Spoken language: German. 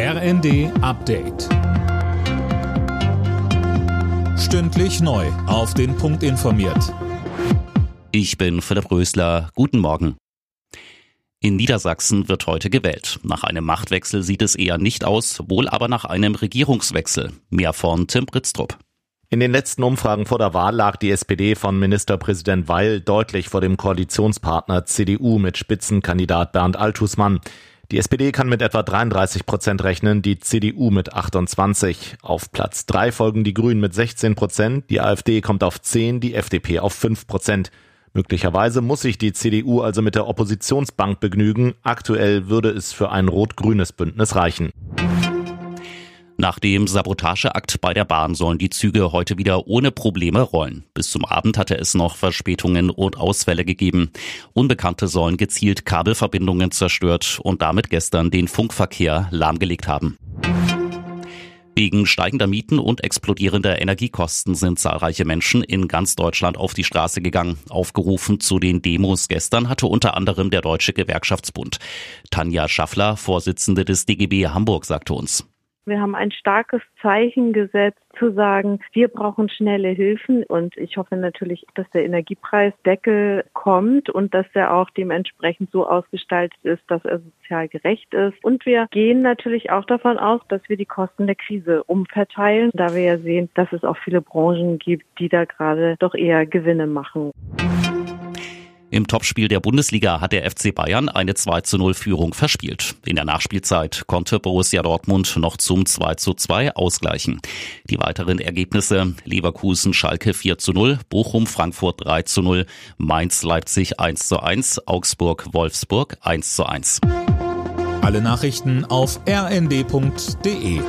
RND Update. Stündlich neu. Auf den Punkt informiert. Ich bin Philipp Rösler. Guten Morgen. In Niedersachsen wird heute gewählt. Nach einem Machtwechsel sieht es eher nicht aus, wohl aber nach einem Regierungswechsel. Mehr von Tim Britztrup. In den letzten Umfragen vor der Wahl lag die SPD von Ministerpräsident Weil deutlich vor dem Koalitionspartner CDU mit Spitzenkandidat Bernd Althusmann. Die SPD kann mit etwa 33 Prozent rechnen, die CDU mit 28. Auf Platz 3 folgen die Grünen mit 16 Prozent, die AfD kommt auf 10, die FDP auf 5 Prozent. Möglicherweise muss sich die CDU also mit der Oppositionsbank begnügen. Aktuell würde es für ein rot-grünes Bündnis reichen. Nach dem Sabotageakt bei der Bahn sollen die Züge heute wieder ohne Probleme rollen. Bis zum Abend hatte es noch Verspätungen und Ausfälle gegeben. Unbekannte sollen gezielt Kabelverbindungen zerstört und damit gestern den Funkverkehr lahmgelegt haben. Wegen steigender Mieten und explodierender Energiekosten sind zahlreiche Menschen in ganz Deutschland auf die Straße gegangen. Aufgerufen zu den Demos gestern hatte unter anderem der Deutsche Gewerkschaftsbund. Tanja Schaffler, Vorsitzende des DGB Hamburg, sagte uns. Wir haben ein starkes Zeichen gesetzt, zu sagen, wir brauchen schnelle Hilfen und ich hoffe natürlich, dass der Energiepreisdeckel kommt und dass er auch dementsprechend so ausgestaltet ist, dass er sozial gerecht ist. Und wir gehen natürlich auch davon aus, dass wir die Kosten der Krise umverteilen, da wir ja sehen, dass es auch viele Branchen gibt, die da gerade doch eher Gewinne machen. Im Topspiel der Bundesliga hat der FC Bayern eine 2 zu 0 Führung verspielt. In der Nachspielzeit konnte Borussia Dortmund noch zum 2 zu 2 ausgleichen. Die weiteren Ergebnisse Leverkusen Schalke 4 zu 0, Bochum Frankfurt 3 zu 0, Mainz Leipzig 1 zu 1, Augsburg Wolfsburg 1 zu 1. Alle Nachrichten auf rnd.de